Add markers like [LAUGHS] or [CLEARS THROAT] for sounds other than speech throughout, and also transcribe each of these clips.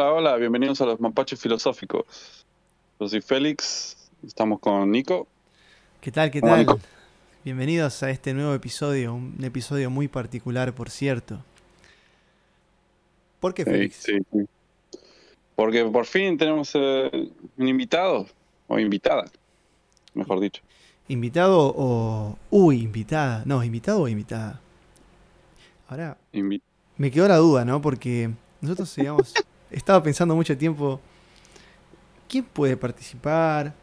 Hola, hola, bienvenidos a los Mapaches Filosóficos. Yo soy Félix, estamos con Nico. ¿Qué tal? ¿Qué tal? Nico. Bienvenidos a este nuevo episodio, un episodio muy particular, por cierto. ¿Por qué, Félix? sí, sí. Porque por fin tenemos eh, un invitado, o invitada, mejor dicho. ¿Invitado o... Uy, invitada. No, invitado o invitada. Ahora, Invi- me quedó la duda, ¿no? Porque nosotros habíamos estado pensando mucho tiempo, ¿quién puede participar?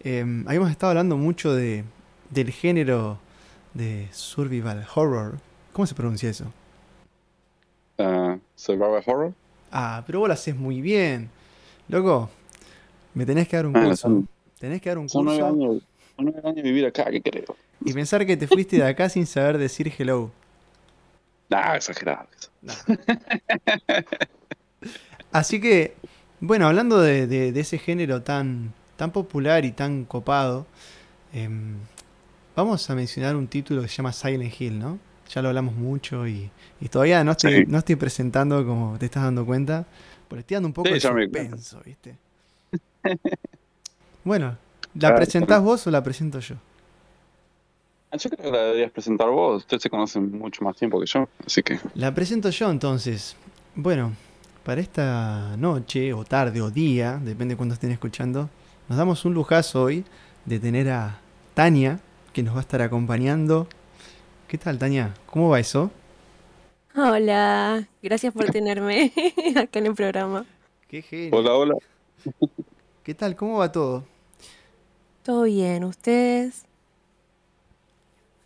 Eh, habíamos estado hablando mucho de, del género de survival horror. ¿Cómo se pronuncia eso? ah, Survival Horror. Ah, pero vos lo haces muy bien. Loco, me tenés que dar un Ah, curso. son, Tenés que dar un son nueve curso años, son nueve años vivir acá, ¿qué creo? y pensar que te fuiste de acá sin saber decir hello. [LAUGHS] Nah, exagerado. eso. [LAUGHS] Así que, bueno, hablando de, de- de ese género tan, tan popular y tan copado, em, vamos a mencionar un título que se llama Silent Hill, ¿no? Ya lo hablamos mucho y, y todavía no estoy, Sí. no estoy presentando como te estás dando cuenta, porque estoy dando un poco Sí, de suspenso, ¿viste? [LAUGHS] Bueno, ¿la Claro, presentás vos o la presento yo? Ah, Yo creo que la deberías presentar vos, ustedes se conocen mucho más tiempo que yo, así que... La presento yo entonces. Bueno, para esta noche o tarde o día, depende de cuándo estén escuchando, nos damos un lujazo hoy de tener a Tania, que nos va a estar acompañando. ¿Qué tal, Tania? ¿Cómo va eso? Hola, gracias por tenerme [LAUGHS] acá en el programa. Qué genio. Hola, hola. ¿Qué tal? ¿Cómo va todo? ¿Todo bien? ¿Ustedes?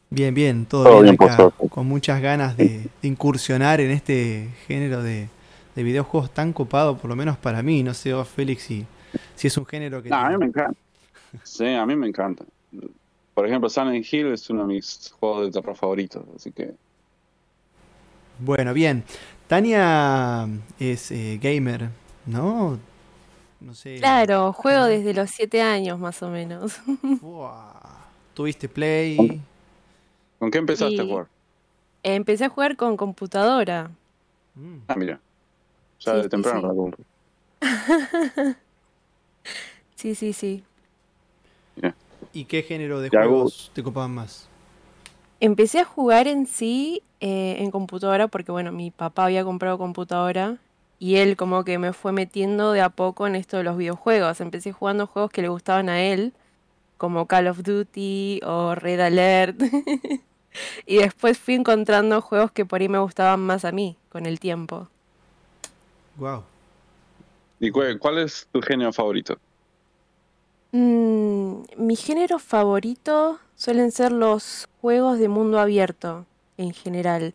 Bien, bien, todo, Todo bien acá, con muchas ganas de, de incursionar en este género de, de videojuegos tan copado, por lo menos para mí. No sé vos, Félix, si, si es un género que... No, a mí me encanta. [LAUGHS] Sí, a mí me encanta. Por ejemplo, Silent Hill es uno de mis juegos de terror favoritos, así que... Bueno, bien. Tania es eh, gamer, ¿no? No sé. Claro, juego desde los siete años más o menos. [LAUGHS] Buah. ¿Tuviste Play? ¿Con qué empezaste a Sí. jugar? Empecé a jugar con computadora. Mm. Ah, mira. Ya Sí, de sí, temprano sí. comprar. [LAUGHS] Sí, sí, sí. ¿Y qué género de Ya hago- juegos te copaban más? Empecé a jugar en sí eh, en computadora porque, bueno, mi papá había comprado computadora y él como que me fue metiendo de a poco en esto de los videojuegos. Empecé jugando juegos que le gustaban a él, como Call of Duty o Red Alert. [LAUGHS] Y después fui encontrando juegos que por ahí me gustaban más a mí con el tiempo. Wow. ¿Y cuál, cuál es tu género favorito? Mm, mi género favorito suelen ser los juegos de mundo abierto en general,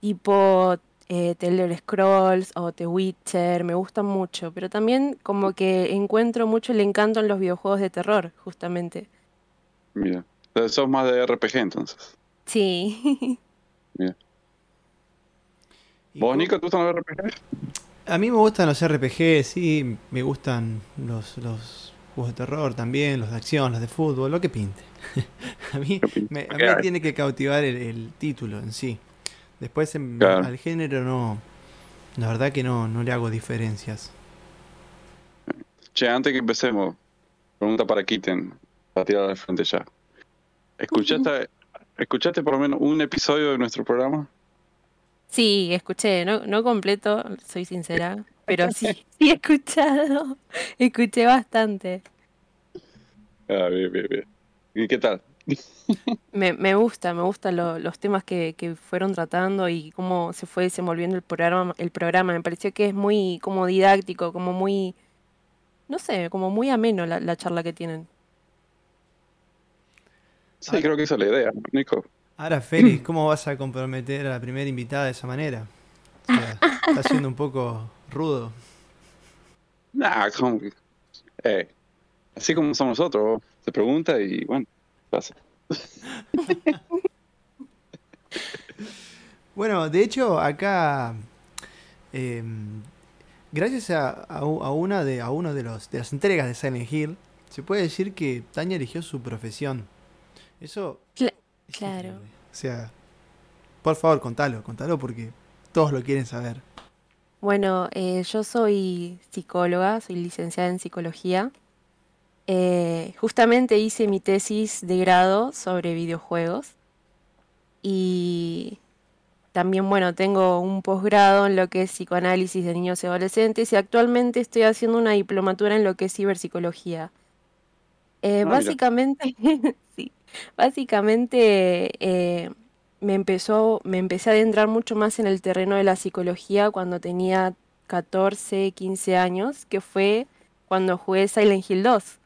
tipo eh, The Elder Scrolls o The Witcher, me gustan mucho, pero también como que encuentro mucho el encanto en los videojuegos de terror, justamente. Mira. Entonces, sos más de RPG entonces. Sí. [LAUGHS] ¿Y ¿Vos, Nico, te gustan los RPG? A mí me gustan los RPG, sí. Me gustan los, los juegos de terror también, los de acción, los de fútbol, lo que pinte. [LAUGHS] a mí, me, a mí me tiene que cautivar el, el título en sí. Después en- Claro. al género no. La verdad que no, no le hago diferencias. Che, antes que empecemos, pregunta para Kitten, para tirar al frente ya. ¿Escuchaste, ¿Escuchaste por lo menos un episodio de nuestro programa? Sí, escuché, no, no completo, soy sincera, [LAUGHS] pero sí, sí he escuchado, [LAUGHS] escuché bastante. Ah, bien, bien, bien. ¿Y qué tal? [LAUGHS] Me, me gusta, me gustan lo- los temas que, que fueron tratando y cómo se fue desenvolviendo el programa, el programa. Me pareció que es muy como didáctico, como muy, no sé, como muy ameno la, la charla que tienen. Sí, creo que esa es la idea, Nico. Ahora, Félix, [CLEARS THROAT] ¿cómo vas a comprometer a la primera invitada de esa manera? O sea, está siendo un poco rudo. Nah, como que- eh, así como somos nosotros, se pregunta y bueno, pasa. [LAUGHS] Bueno, de hecho, acá, eh, gracias a, a u- a una de, a uno de, los, de las entregas de Silent Hill, se puede decir que Tania eligió su profesión. Eso claro. O sea, por favor, contalo, contalo porque todos lo quieren saber. Bueno, eh, yo soy psicóloga, soy licenciada en psicología. Eh, justamente hice mi tesis de grado sobre videojuegos y también, bueno, tengo un posgrado en lo que es psicoanálisis de niños y adolescentes y actualmente estoy haciendo una diplomatura en lo que es ciberpsicología. Eh, Ah, básicamente, [LAUGHS] sí, básicamente eh, me empezó, me empecé a adentrar mucho más en el terreno de la psicología cuando tenía 14, 15 años, que fue cuando jugué Silent Hill 2.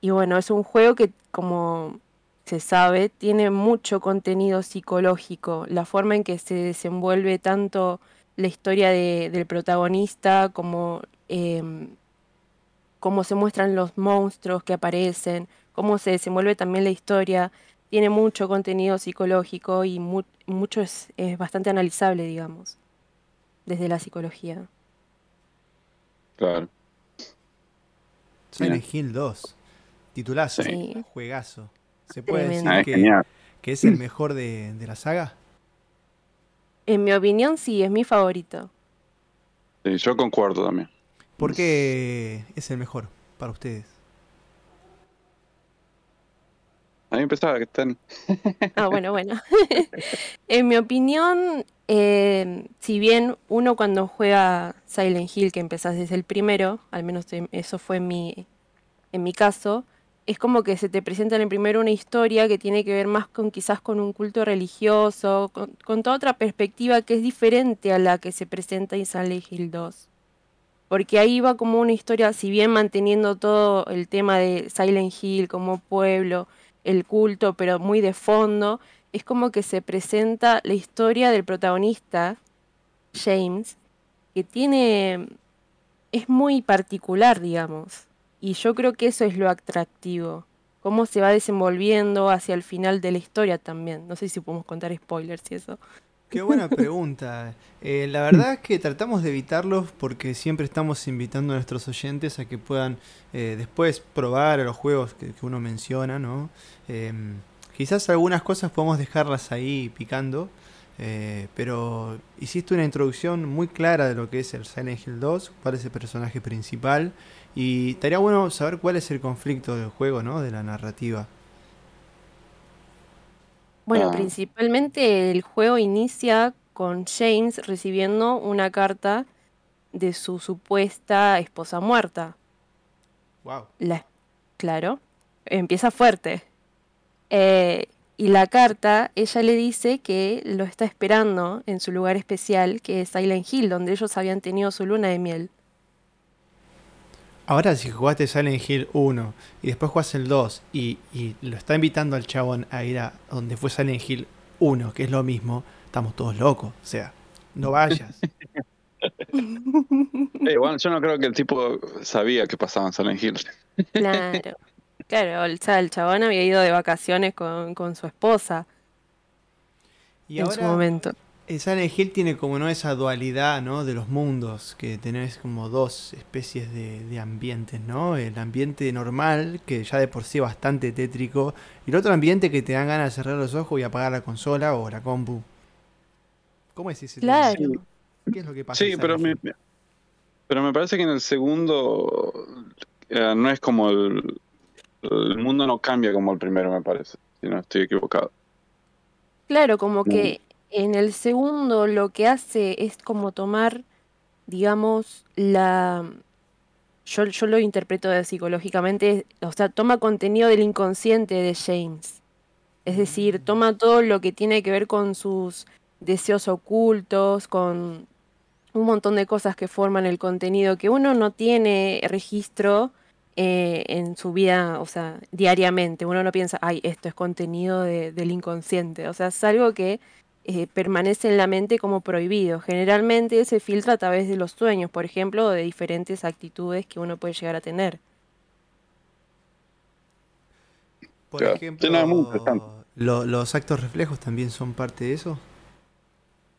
Y bueno, es un juego que, como se sabe, tiene mucho contenido psicológico. La forma en que se desenvuelve tanto la historia de- del protagonista como em, cómo se muestran los monstruos que aparecen, cómo se desenvuelve también la historia. Tiene mucho contenido psicológico y mu- mucho es, es bastante analizable, digamos, desde la psicología. Claro. Silent Hill 2. Titulazo. Sí. Juegazo. ¿Se puede Tremendo. Ah, decir es que, es el mejor de, de la saga? En mi opinión, sí, es mi favorito. Sí, yo concuerdo también. ¿Por qué es el mejor para ustedes? A mí me pensaba que están. [LAUGHS] Ah, bueno, bueno. [LAUGHS] En mi opinión, eh, si bien uno cuando juega Silent Hill, que empezás desde el primero, al menos em- eso fue mi, en mi caso, es como que se te presenta en el primero una historia que tiene que ver más con quizás con un culto religioso, con, con toda otra perspectiva que es diferente a la que se presenta en Silent Hill 2. Porque ahí va como una historia, si bien manteniendo todo el tema de Silent Hill como pueblo, el culto, pero muy de fondo, es como que se presenta la historia del protagonista, James, que tiene, es muy particular, digamos. Y yo creo que eso es lo atractivo, cómo se va desenvolviendo hacia el final de la historia también. No sé si podemos contar spoilers y eso. Qué buena pregunta. Eh, la verdad es que tratamos de evitarlos porque siempre estamos invitando a nuestros oyentes a que puedan eh, después probar los juegos que, uno menciona, ¿no? Em, quizás algunas cosas podemos dejarlas ahí picando, eh, pero hiciste una introducción muy clara de lo que es el Silent Hill 2, cuál es el personaje principal, y estaría bueno saber cuál es el conflicto del juego, ¿no? De la narrativa. Bueno, Ah. principalmente el juego inicia con James recibiendo una carta de su supuesta esposa muerta. Wow. La, claro, empieza fuerte. Eh, y la carta, ella le dice que lo está esperando en su lugar especial, que es Silent Hill, donde ellos habían tenido su luna de miel. Ahora si jugaste Silent Hill 1 y después jugás el 2 y, y lo está invitando al chabón a ir a donde fue Silent Hill 1, que es lo mismo, estamos todos locos. O sea, no vayas. [LAUGHS] Eh, bueno, yo no creo que el tipo sabía que pasaba en Silent Hill. Claro, claro, o sea, el chabón había ido de vacaciones con, con su esposa Y en su momento. El Silent Hill tiene como no esa dualidad, ¿no? De los mundos, que tenés como dos especies de, de ambientes, ¿no? El ambiente normal, que ya de por sí es bastante tétrico, y el otro ambiente que te dan ganas de cerrar los ojos y apagar la consola o la compu. ¿Cómo es ese tema? Claro. ¿Qué es lo que pasa? Sí, pero me, pero me parece que en el segundo eh, no es como el, el mundo no cambia como el primero, me parece, si no estoy equivocado. Claro, como que en el segundo lo que hace es como tomar, digamos, la... Yo, yo lo interpreto de psicológicamente, o sea, toma contenido del inconsciente de James. Es decir, toma todo lo que tiene que ver con sus deseos ocultos, con un montón de cosas que forman el contenido que uno no tiene registro eh, en su vida, o sea, diariamente. Uno no piensa, ay, esto es contenido de- del inconsciente. O sea, es algo que eh, permanece en la mente como prohibido. Generalmente se filtra a través de los sueños, por ejemplo, o de diferentes actitudes que uno puede llegar a tener. Por Claro. ejemplo, lo- los actos reflejos también son parte de eso.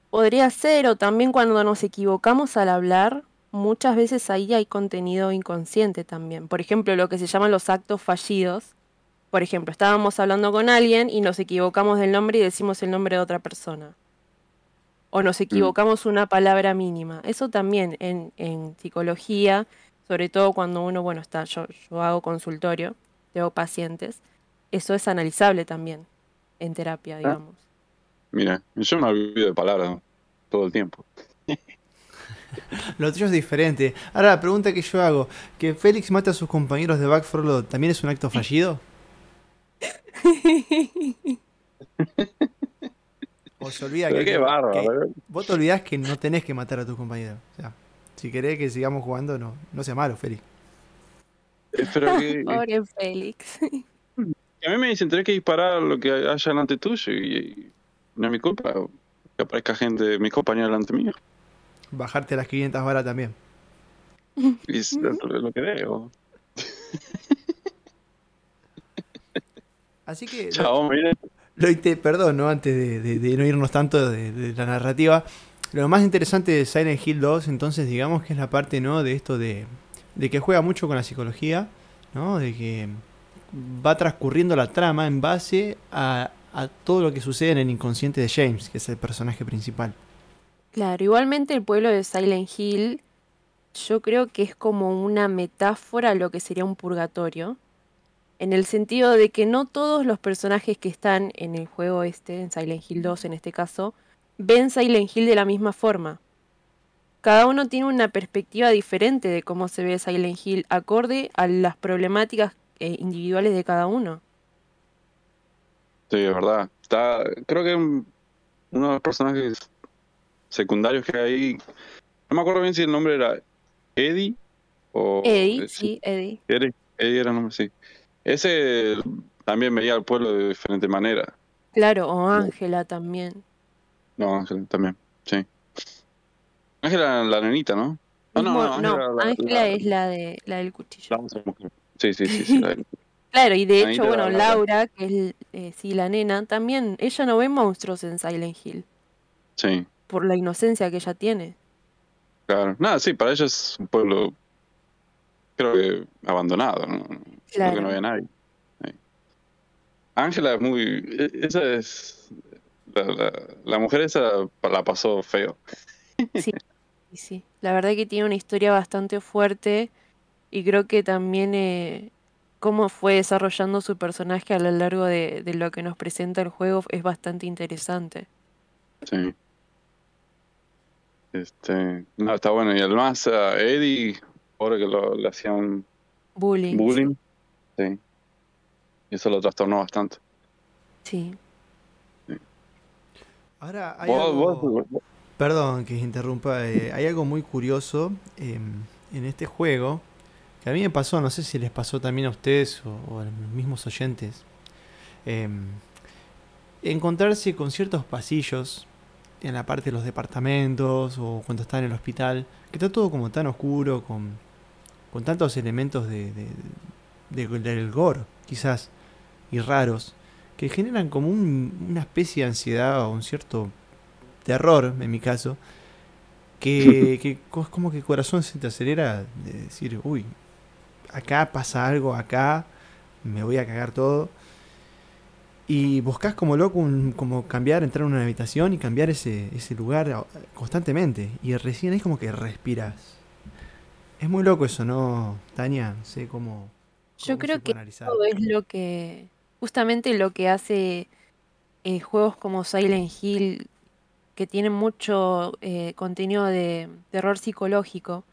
Podría ser, o también cuando nos equivocamos al hablar, muchas veces ahí hay contenido inconsciente también. Por ejemplo, lo que se llaman los actos fallidos. Por ejemplo, estábamos hablando con alguien y nos equivocamos del nombre y decimos el nombre de otra persona. o nos equivocamos una palabra mínima. Eso también en, en psicología, sobre todo cuando uno, bueno, está, yo, yo hago consultorio, tengo pacientes, eso es analizable también en terapia, digamos. Mira, yo me olvido de palabras todo el tiempo. [LAUGHS] Lo tuyo es diferente. Ahora, la pregunta que yo hago, ¿que Félix mate a sus compañeros de Back 4 Blood también es un acto fallido? [LAUGHS] ¿O se olvida Pero que, qué bárbaro, que- ¿verdad? vos te olvidás que no tenés que matar a tus compañeros? O sea, si querés que sigamos jugando, no, no sea malo, Félix. Pero que, [LAUGHS] Pobre Félix. [LAUGHS] a mí me dicen, tenés que disparar lo que haya delante tuyo y, y no es mi culpa que aparezca gente, mis compañeros delante mío. Bajarte las 500 varas también. Y es lo, lo que veo. Así que, lo, Chao, lo perdón, ¿no? antes de, de- de no irnos tanto de, de la narrativa, lo más interesante de Silent Hill 2, entonces, digamos que es la parte, ¿no? De esto de, de que juega mucho con la psicología, ¿no? De que va transcurriendo la trama en base a, a todo lo que sucede en el inconsciente de James, que es el personaje principal. Claro, igualmente el pueblo de Silent Hill, yo creo que es como una metáfora a lo que sería un purgatorio, en el sentido de que no todos los personajes que están en el juego este, en Silent Hill 2 en este caso, ven Silent Hill de la misma forma. Cada uno tiene una perspectiva diferente de cómo se ve Silent Hill, acorde a las problemáticas eh, individuales de cada uno. Sí, es verdad. Está, creo que un- uno de los personajes secundarios que hay no me acuerdo bien si el nombre era Eddie o... Eddie, sí, Eddie. Eddie, Eddie era el nombre, sí. Ese también veía al pueblo de diferente manera. Claro, o Ángela también. No, Ángela también, sí. Ángela la nenita, ¿no? No, no, Mismo- no, Ángela la- Ángela la- es la de la del cuchillo. la otra mujer. Sí, sí, sí, sí. la- [LAUGHS] Claro, y de hecho, bueno, la- Laura, que es eh, sí, la nena, también, ella no ve monstruos en Silent Hill, sí, por la inocencia que ella tiene. claro. Nada, sí, para ella es un pueblo, creo que abandonado, ¿no? Creo que Claro. no había nadie. Sí. Ángela es muy... e- Esa es... La, la, la mujer esa la pasó feo. Y [LAUGHS] sí, la verdad que tiene una historia bastante fuerte y creo que también eh, cómo fue desarrollando su personaje a lo largo de, de lo que nos presenta el juego es bastante interesante. Sí. Este, no, está bueno. Y además a Eddie, ahora que lo, le hacían Bullying. bullying, sí. Y eso lo trastornó bastante. Sí. Ahora, hay Vos- algo... vos- vos- Perdón que interrumpa, eh, hay algo muy curioso em, en este juego que a mí me pasó, no sé si les pasó también a ustedes o, o a los mismos oyentes, em, encontrarse con ciertos pasillos en la parte de los departamentos o cuando está en el hospital, que está todo como tan oscuro, con, con tantos elementos de, de- de- del gore, quizás, y raros, que generan como un- una especie de ansiedad o un cierto terror, en mi caso, que, [LAUGHS] que es como que el corazón se te acelera de decir, uy, acá pasa algo, acá me voy a cagar todo. Y buscas como loco un- como cambiar, entrar en una habitación y cambiar ese, ese lugar constantemente. Y recién es como que respiras. Es muy loco eso, ¿no, Tania? No sé cómo... Yo creo que. Todo es lo que, justamente lo que hace eh, juegos como Silent Hill, que tienen mucho eh, contenido de terror psicológico,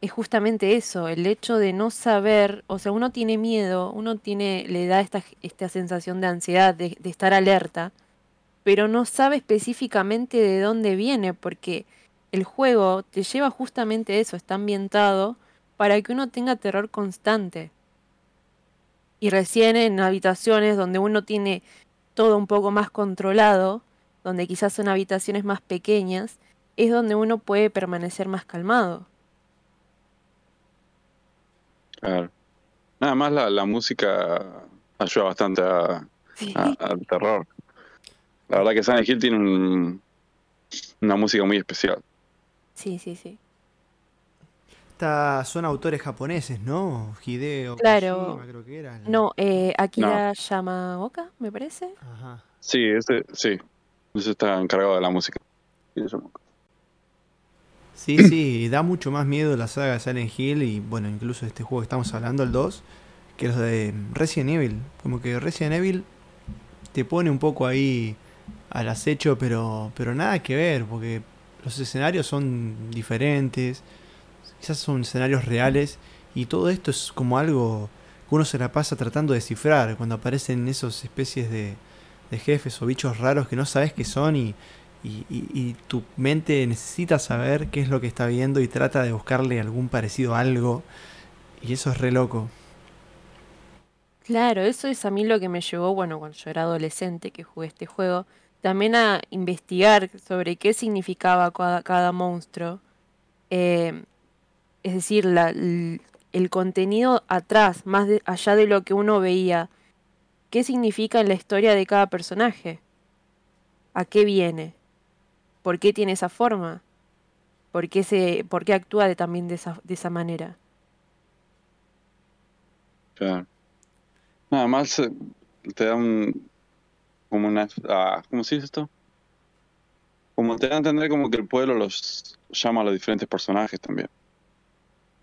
es justamente eso, el hecho de no saber, o sea, uno tiene miedo, uno tiene, le da esta, esta sensación de ansiedad, de, de estar alerta, pero no sabe específicamente de dónde viene, porque el juego te lleva justamente eso, está ambientado para que uno tenga terror constante. Y recién en habitaciones donde uno tiene todo un poco más controlado, donde quizás son habitaciones más pequeñas, es donde uno puede permanecer más calmado. Claro. Nada más la, la música ayuda bastante a, Sí. a- al terror. La verdad que Silent Hill tiene un- una música muy especial. Sí, sí, sí. Esta- son autores japoneses, ¿no? Hideo Claro. Creo que era. No, eh, Akira Yamaoka, me parece. Ajá. Sí, ese, sí. Ese está encargado de la música. Sí, [CLEARS THROAT] sí, da mucho más miedo la saga de Silent Hill y bueno, incluso este juego que estamos hablando, el 2, que los de Resident Evil. Como que Resident Evil te pone un poco ahí al acecho, pero, pero nada que ver, porque los escenarios son diferentes, quizás son escenarios reales y todo esto es como algo que uno se la pasa tratando de descifrar cuando aparecen esos especies de, de jefes o bichos raros que no sabes qué son y, y, tu mente necesita saber qué es lo que está viendo y trata de buscarle algún parecido a algo. Y eso es re loco. Claro, eso es a mí lo que me llevó, bueno, cuando yo era adolescente que jugué este juego, también a investigar sobre qué significaba cada, monstruo. Eh, es decir, la, el contenido atrás, más allá de lo que uno veía. ¿Qué significa en la historia de cada personaje? ¿A qué viene? ¿Por qué tiene esa forma? ¿Por qué, se, por qué actúa de, también de esa, de esa manera? Claro. Nada más eh, te da un. como una. Ah, ¿Cómo se dice esto? Como te da a entender como que el pueblo los llama a los diferentes personajes también.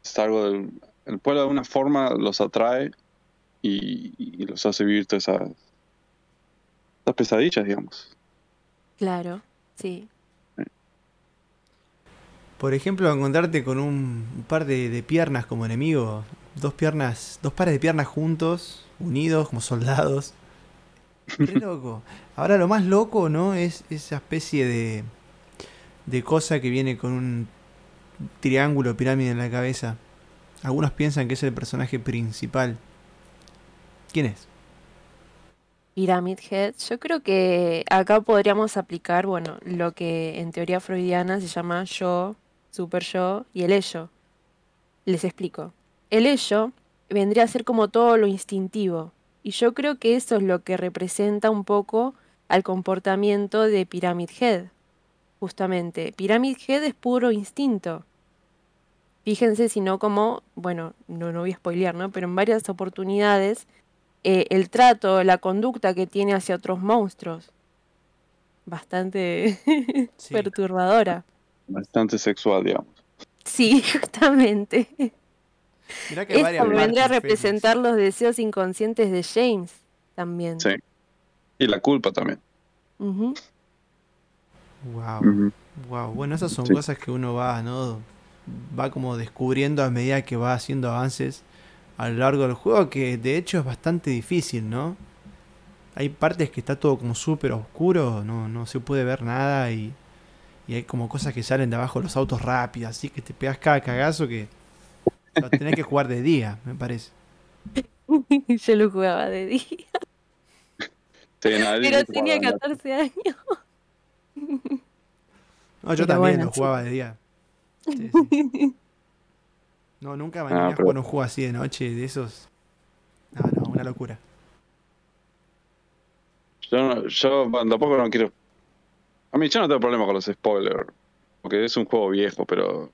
Es algo del. El pueblo de una forma los atrae y, los hace vivir todas esas, esas pesadillas, digamos. Claro, sí. Por ejemplo, encontrarte con un par de, piernas como enemigo, dos piernas, dos pares de piernas juntos, unidos como soldados. Qué [LAUGHS] loco. Ahora lo más loco, ¿no? Es esa especie de, de cosa que viene con un triángulo pirámide en la cabeza. Algunos piensan que es el personaje principal. ¿Quién es? Pyramid Head. Yo creo que acá podríamos aplicar, bueno, lo que en teoría freudiana se llama yo, super yo y el ello. Les explico. El ello vendría a ser como todo lo instintivo. Y yo creo que eso es lo que representa un poco al comportamiento de Pyramid Head. Justamente, Pyramid Head es puro instinto. Fíjense si no como, bueno, no, no voy a spoilear, ¿no? Pero en varias oportunidades, eh, el trato, la conducta que tiene hacia otros monstruos, bastante [LAUGHS] perturbadora. Bastante sexual, digamos. Sí, [LAUGHS] justamente. Mirá que Esto vendría a representar los deseos inconscientes de James también. Sí. Y la culpa también. Wow. Wow. Bueno, esas son cosas que uno va, ¿no? Va como descubriendo a medida que va haciendo avances a lo largo del juego, que de hecho es bastante difícil, ¿no? Hay partes que está todo como súper oscuro, no, no se puede ver nada y y hay como cosas que salen de abajo los autos rápidos, así que te pegas cada cagazo que lo tenés que jugar de día, me parece. [LAUGHS] Yo lo jugaba de día. Pero tenía 14 años. No, yo también lo jugaba de día. [LAUGHS] No, nunca me animé a jugar un juego así de noche, de esos. No, no, una locura. Yo, yo tampoco no quiero a mí yo no tengo problema con los spoilers, porque es un juego viejo, pero...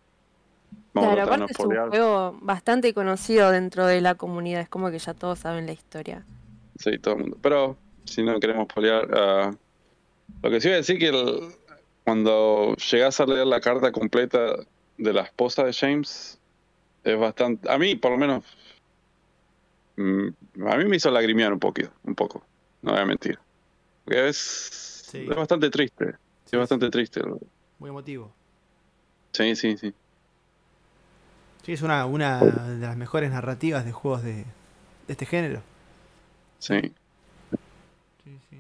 claro, aparte es un juego bastante conocido dentro de la comunidad, es como que ya todos saben la historia. Sí, todo el mundo. Pero si no queremos spoilear, uh, lo que sí voy a decir que cuando llegas a leer la carta completa de la esposa de James, es bastante... A mí, por lo menos, mm, a mí me hizo lagrimear un poquito, un poco, no voy a mentir. Porque es, es bastante triste. Es bastante triste. Muy emotivo. Sí, sí, sí. Sí, es una, una de las mejores narrativas de juegos de, este género. Sí. sí, sí.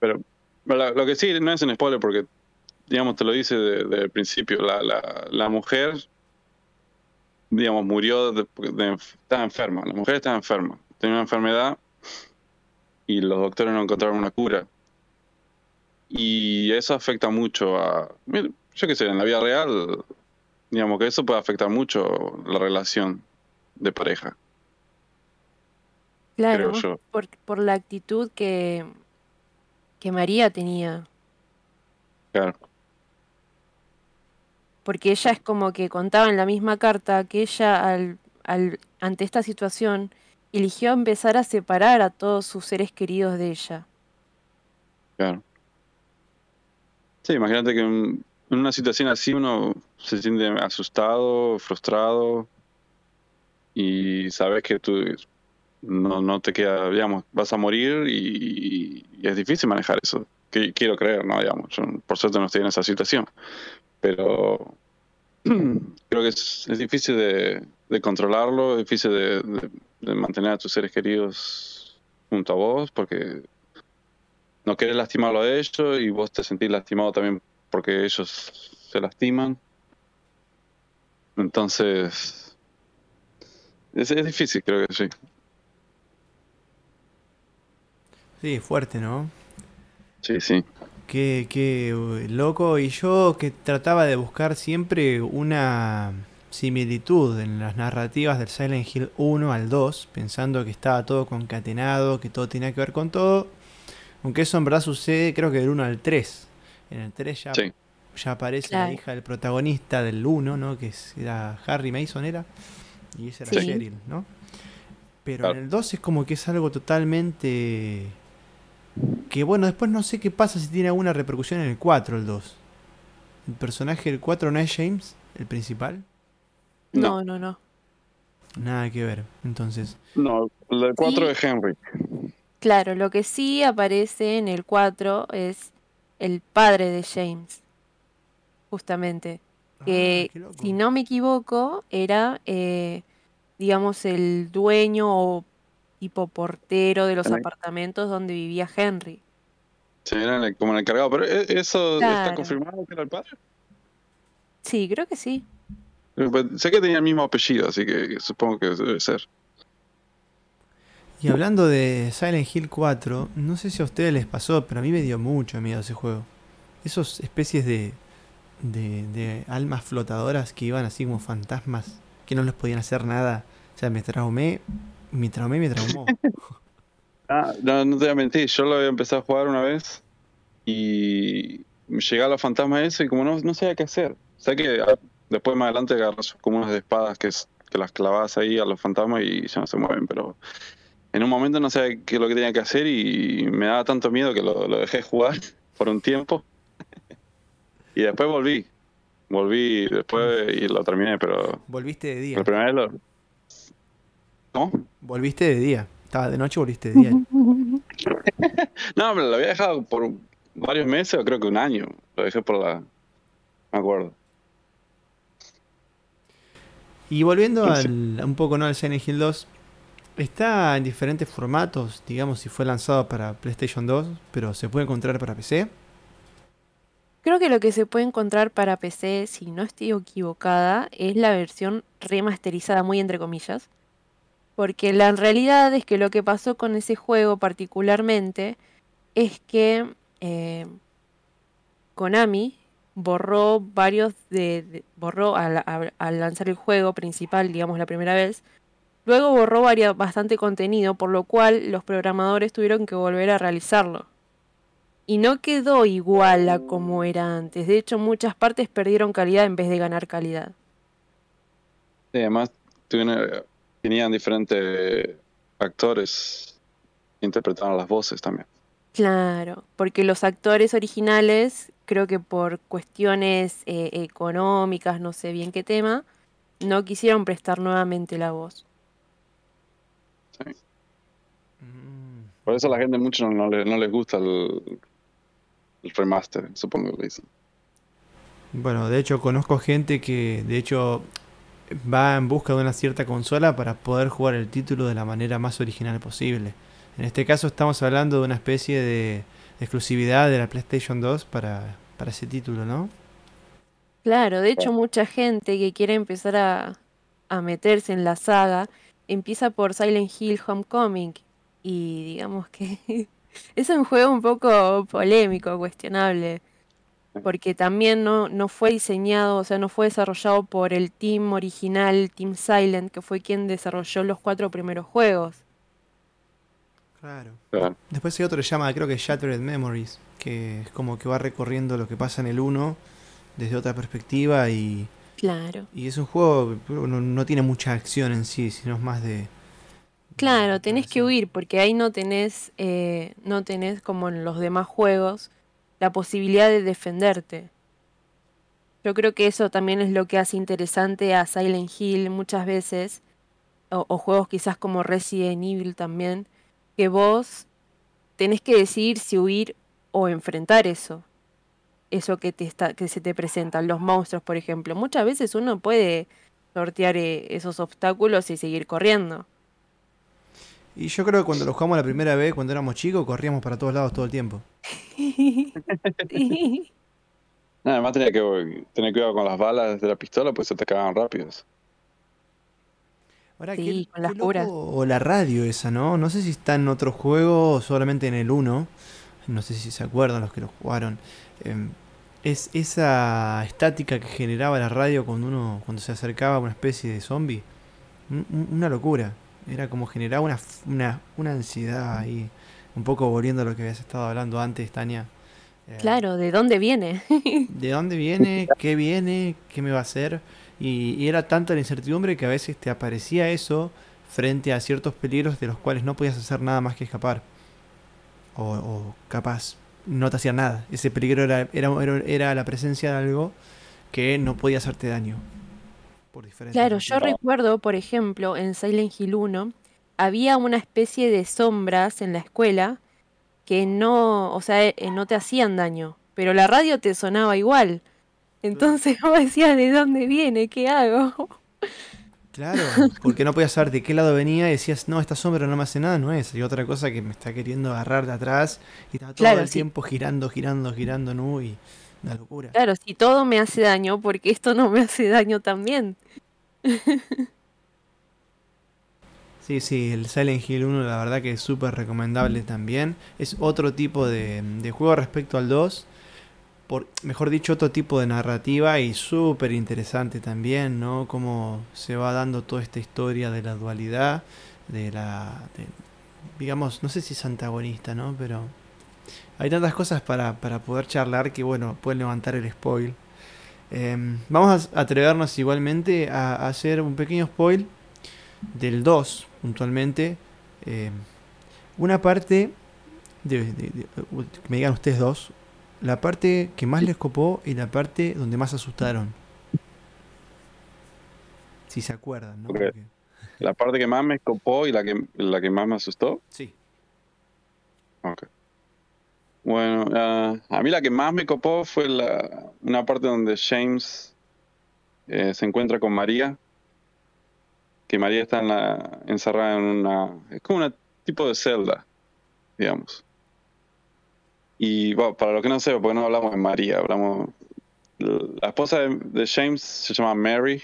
Pero, lo que sí no es un spoiler porque, digamos, te lo dice desde el principio. La, la, la mujer, digamos, murió, de, estaba enferma. La mujer estaba enferma. Tenía una enfermedad y los doctores no encontraron una cura. Y eso afecta mucho a, yo qué sé, en la vida real, digamos que eso puede afectar mucho la relación de pareja. Claro, Por, por la actitud que, que María tenía. Claro. Porque ella es como que contaba en la misma carta que ella al, al, ante esta situación eligió empezar a separar a todos sus seres queridos de ella. Claro. Sí, imagínate que en una situación así uno se siente asustado, frustrado y sabes que tú no, no te queda, digamos, vas a morir y, es difícil manejar eso. Que, quiero creer, ¿no? Digamos, por suerte no estoy en esa situación, pero [CLEARS THROAT] creo que es, difícil de, controlarlo, es difícil de, de, mantener a tus seres queridos junto a vos, porque no querés lastimarlo a ellos y vos te sentís lastimado también porque ellos se lastiman. Entonces, es, es difícil, creo que sí. Sí, fuerte, ¿no? Sí, sí. Qué, qué uh, loco. Y yo que trataba de buscar siempre una similitud en las narrativas del Silent Hill 1 al 2, pensando que estaba todo concatenado, que todo tenía que ver con todo. Aunque eso en verdad sucede, creo que del 1 al 3. En el 3 ya, ya aparece la hija del protagonista del 1, ¿no? Que era Harry Mason, ¿era? Y ese era Cheryl, ¿no? Pero en el 2 es como que es algo totalmente que bueno, después no sé qué pasa si tiene alguna repercusión en el 4, el 2. ¿El personaje del 4 no es James, el principal? No, no, no. Nada que ver, entonces. No, el del 4 es Henry. Claro, lo que sí aparece en el 4 es el padre de James, justamente. Ah, que, si no me equivoco, era, eh, digamos, el dueño o tipo portero de los apartamentos donde vivía Henry. Sí, era como el encargado, pero ¿e-, ¿eso está confirmado que era el padre? Sí, creo que sí. Pues, sé que tenía el mismo apellido, así que supongo que debe ser. Y hablando de Silent Hill 4, no sé si a ustedes les pasó, pero a mí me dio mucho miedo ese juego. Esos especies de, de, de almas flotadoras que iban así como fantasmas, que no les podían hacer nada. O sea, me traumé me traumé, me traumó. [LAUGHS] ah, no, no te voy a mentir, yo lo había empezado a jugar una vez y me llegaba los fantasmas ese y como no, no sabía qué hacer. Sé que ah, después más adelante agarras como unas espadas que, que las clavas ahí a los fantasmas y ya no se mueven, pero en un momento no sabía qué es lo que tenía que hacer y me daba tanto miedo que lo, lo dejé jugar [LAUGHS] por un tiempo. [LAUGHS] y después volví. Volví después y lo terminé, pero... Volviste de día. La primera vez lo, ¿Cómo? Volviste de día. Estaba de noche, volviste de día. [LAUGHS] no, pero lo había dejado por varios meses, o creo que un año. Lo dejé por la. Me acuerdo. Y volviendo al, un poco ¿no? al Silent Hill 2, está en diferentes formatos, digamos, si fue lanzado para PlayStation 2, pero se puede encontrar para PC. Creo que lo que se puede encontrar para PC, si no estoy equivocada, es la versión remasterizada, muy entre comillas, porque la realidad es que lo que pasó con ese juego particularmente es que eh, Konami borró varios de, borró al, lanzar el juego principal, digamos la primera vez, luego borró bastante contenido, por lo cual los programadores tuvieron que volver a realizarlo. Y no quedó igual a como era antes. De hecho, muchas partes perdieron calidad en vez de ganar calidad. Sí, además tuvieron, tenían diferentes actores interpretando las voces también. Claro, porque los actores originales, creo que por cuestiones eh, económicas, no sé bien qué tema, no quisieron prestar nuevamente la voz. Sí. Mm. Por eso a la gente mucho no, les gusta el, el remaster, supongo que dicen. Bueno, de hecho conozco gente que, de hecho, va en busca de una cierta consola para poder jugar el título de la manera más original posible. En este caso estamos hablando de una especie de exclusividad de la PlayStation 2 para, para ese título, ¿no? Claro, de hecho mucha gente que quiere empezar a, a meterse en la saga empieza por Silent Hill Homecoming y digamos que [LAUGHS] es un juego un poco polémico, cuestionable porque también no, no fue diseñado, o sea, no fue desarrollado por el team original, Team Silent, que fue quien desarrolló los cuatro primeros juegos. Claro. Después hay otro que se llama, creo que Shattered Memories, que es como que va recorriendo lo que pasa en el 1 desde otra perspectiva y... Claro. Y es un juego, no, no tiene mucha acción en sí, sino es más de... Claro, tenés que huir porque ahí no tenés, eh, no tenés como en los demás juegos la posibilidad de defenderte. Yo creo que eso también es lo que hace interesante a Silent Hill muchas veces, o, o juegos quizás como Resident Evil también, que vos tenés que decidir si huir o enfrentar eso. Eso que, te está, que se te presentan, los monstruos, por ejemplo. Muchas veces uno puede sortear eh, esos obstáculos y seguir corriendo. Y yo creo que cuando lo jugamos la primera vez, cuando éramos chicos, corríamos para todos lados todo el tiempo. [LAUGHS] Sí. Nada, además tenía que tener cuidado con las balas de la pistola, pues se te cagaban rápidos. Ahora, Sí, qué- con las qué loco- curas. O la radio esa, ¿no? No sé si está en otro juego o solamente en el 1. No sé si se acuerdan los que lo jugaron. Em, es esa estática que generaba la radio cuando uno cuando se acercaba a una especie de zombie. Un- un- Una locura. Era como generaba una, una, una ansiedad ahí. Un poco volviendo a lo que habías estado hablando antes, Tania. Eh, Claro, ¿de dónde viene? [LAUGHS] de dónde viene, qué viene, qué me va a hacer. Y, y era tanta la incertidumbre que a veces te aparecía eso frente a ciertos peligros de los cuales no podías hacer nada más que escapar. O, o capaz no te hacía nada. Ese peligro era, era- era la presencia de algo que no podía hacerte daño. Por diferentes Claro, yo recuerdo, por ejemplo, en Silent Hill 1, había una especie de sombras en la escuela que no, o sea, eh, no te hacían daño, pero la radio te sonaba igual. Entonces [LAUGHS] vos decías, ¿de dónde viene? ¿Qué hago? Claro, porque no podías saber de qué lado venía y decías, no, esta sombra no me hace nada, no es. Y otra cosa que me está queriendo agarrar de atrás y está todo Claro, el sí. tiempo girando, girando, girando, no, y una locura. Claro, si todo me hace daño, porque esto no me hace daño también. [LAUGHS] Sí, sí, el Silent Hill 1 la verdad que es súper recomendable también. Es otro tipo de, de juego respecto al 2. Por, mejor dicho, otro tipo de narrativa y súper interesante también, ¿no? Cómo se va dando toda esta historia de la dualidad, de la... de- digamos, no sé si es antagonista, ¿no? Pero hay tantas cosas para, para poder charlar que, bueno, pueden levantar el spoil. Em, vamos a atrevernos igualmente a, a hacer un pequeño spoil del 2, puntualmente. Eh, una parte, de, de- de- que me digan ustedes dos, la parte que más les copó y la parte donde más asustaron. Si se acuerdan, ¿no? Porque- La parte que más me escopó y la que, la que más me asustó. sí. Ok. Bueno, ah, a mí la que más me copó fue la, una parte donde James eh, se encuentra con María. Que María está en la, encerrada en una. Es como un tipo de celda, digamos. Y para los que no sepan, porque no hablamos de María, hablamos. La esposa de James se llama Mary.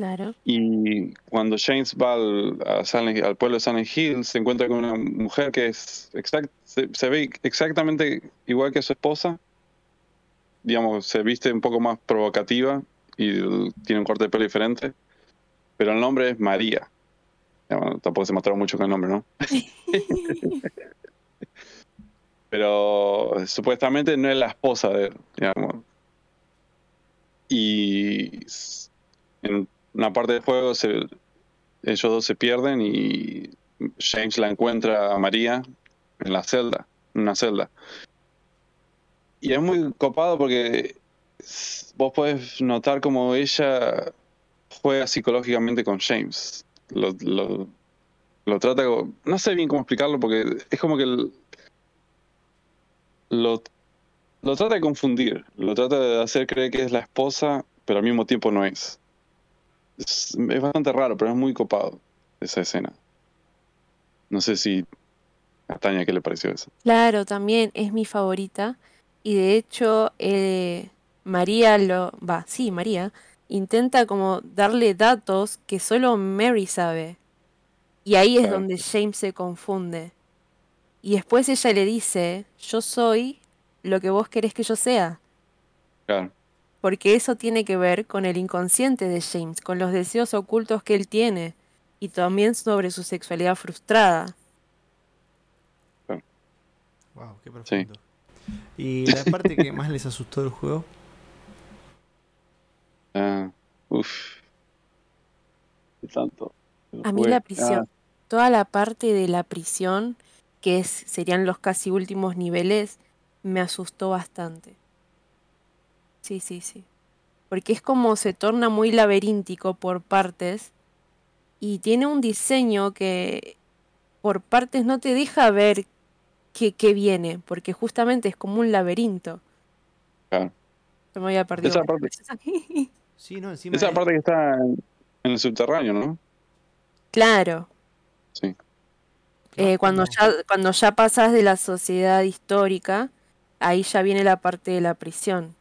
Claro. Y cuando James va al, a Silent- al pueblo de Silent Hill, se encuentra con una mujer que es exact, se, se ve exactamente igual que su esposa. Digamos, se viste un poco más provocativa y tiene un corte de pelo diferente. Pero el nombre es María. Bueno, tampoco se mostró mucho con el nombre, ¿no? [LAUGHS] Pero supuestamente no es la esposa de él, digamos. Y en una parte del juego se, ellos dos se pierden y James la encuentra a María en la celda, en una celda. Y es muy copado porque vos podés notar como ella juega psicológicamente con James. Lo, lo, trata no sé bien cómo explicarlo porque es como que lo, lo trata de confundir, lo trata de hacer creer que es la esposa, pero al mismo tiempo no es. Es, es bastante raro, pero es muy copado esa escena. No sé si a Tania qué le pareció eso. Claro, también es mi favorita. Y de hecho, eh, María lo. Va, sí, María. Intenta como darle datos que solo Mary sabe. Y ahí es Claro. donde James se confunde. Y después ella le dice: Yo soy lo que vos querés que yo sea. Claro, Porque eso tiene que ver con el inconsciente de James, con los deseos ocultos que él tiene. Y también sobre su sexualidad frustrada. Wow, qué profundo. ¿Y la parte que más les asustó del juego? [LAUGHS] ah, uff. ¿Qué tanto? A mí la prisión, ah, toda la parte de la prisión, que es, serían los casi últimos niveles, me asustó bastante. Sí, sí, sí. porque es como se torna muy laberíntico por partes y tiene un diseño que por partes no te deja ver qué, qué viene, porque justamente es como un laberinto. Claro. Se me había perdido. Esa parte-. [LAUGHS] Sí, no, encima. Esa es- parte que está en, en el subterráneo, ¿no? claro. Sí. Eh, cuando, ya, cuando ya pasas de la sociedad histórica, ahí ya viene la parte de la prisión.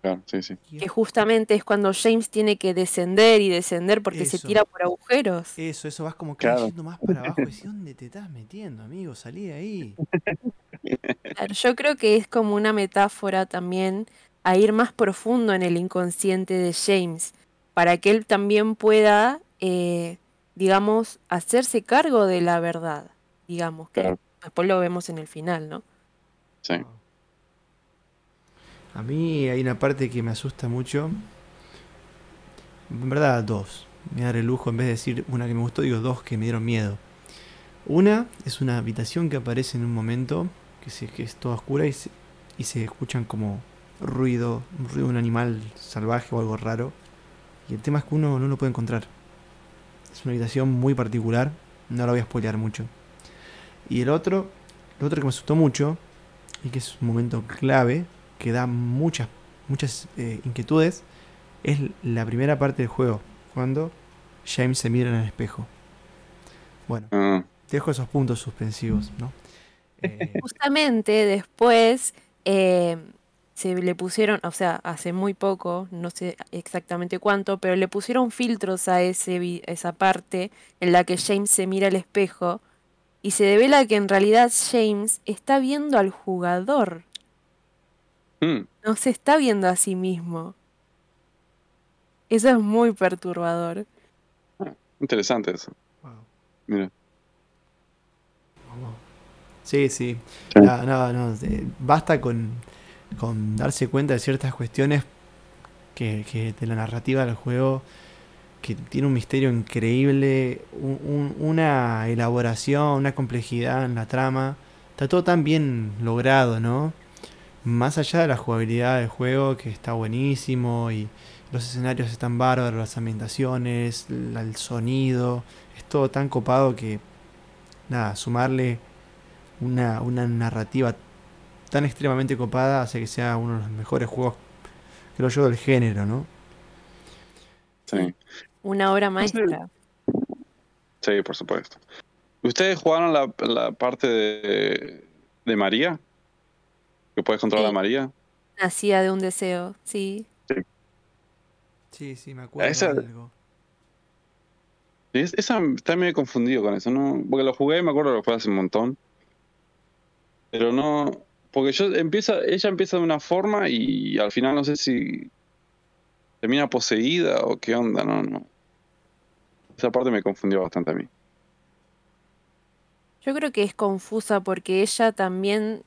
Claro, sí, sí. y Que justamente es cuando James tiene que descender y descender porque se tira por agujeros. Eso, eso vas como Claro. cayendo más para abajo. Y decís, ¿dónde te estás metiendo, amigo? Salí de ahí. Claro, yo creo que es como una metáfora también a ir más profundo en el inconsciente de James, para que él también pueda, eh, digamos, hacerse cargo de la verdad, digamos, que Claro. después lo vemos en el final, ¿no? Sí. A mí hay una parte que me asusta mucho. En verdad, dos. Me voy a dar el lujo, en vez de decir una que me gustó, digo dos que me dieron miedo. Una es una habitación que aparece en un momento, que, se, que es toda oscura y se, y se escuchan como ruido, un ruido de un animal salvaje o algo raro. Y el tema es que uno no lo puede encontrar. Es una habitación muy particular, no la voy a spoilear mucho. Y el otro, el otro que me asustó mucho, y que es un momento clave, que da muchas, muchas eh, inquietudes, es la primera parte del juego, cuando James se mira en el espejo. Bueno, Ah, dejo esos puntos suspensivos, ¿no? [LAUGHS] Eh, Justamente después eh, se le pusieron, o sea, hace muy poco, no sé exactamente cuánto, pero le pusieron filtros a ese, vi- esa parte en la que James se mira al espejo y se devela que en realidad James está viendo al jugador, mm, no se está viendo a sí mismo. Eso es muy perturbador. interesante eso. wow. Mira. Sí, sí. Sí. No, no, no, eh, Basta con, con darse cuenta de ciertas cuestiones que, que de la narrativa del juego, que tiene un misterio increíble, un- un- una elaboración, una complejidad en la trama. Está todo tan bien logrado, ¿no? Más allá de la jugabilidad del juego, que está buenísimo, y los escenarios están bárbaros, las ambientaciones, el sonido, es todo tan copado que, nada, sumarle una, una narrativa tan extremadamente copada hace que sea uno de los mejores juegos, creo yo, del género, ¿no? Sí. Una obra maestra. Sí, por supuesto. ¿Ustedes jugaron la, la parte de, de María? ¿Que puedes controlar Sí. a María? Nacida de un deseo, sí. Sí, sí, me acuerdo Esa- de algo. Es- esa está medio confundido con eso, ¿no? Porque lo jugué, me acuerdo que lo jugué hace un montón. Pero no. Porque yo empieza, ella empieza de una forma y al final no sé si termina poseída o qué onda, no, no. Esa parte me confundió bastante a mí. Yo creo que es confusa porque ella también,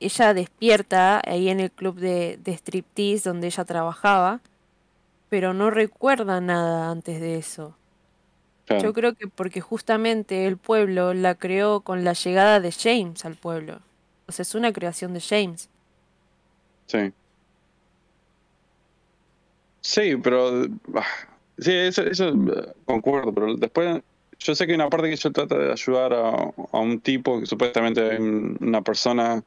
ella despierta ahí en el club de, de striptease donde ella trabajaba, pero no recuerda nada antes de eso. Claro, Yo creo que porque justamente el pueblo la creó con la llegada de James al pueblo. O sea, es una creación de James. sí. Sí, pero. ah, Sí, eso, eso eh, concuerdo, pero después. Yo sé que hay una parte que ella trata de ayudar a, a un tipo que supuestamente hay un- una persona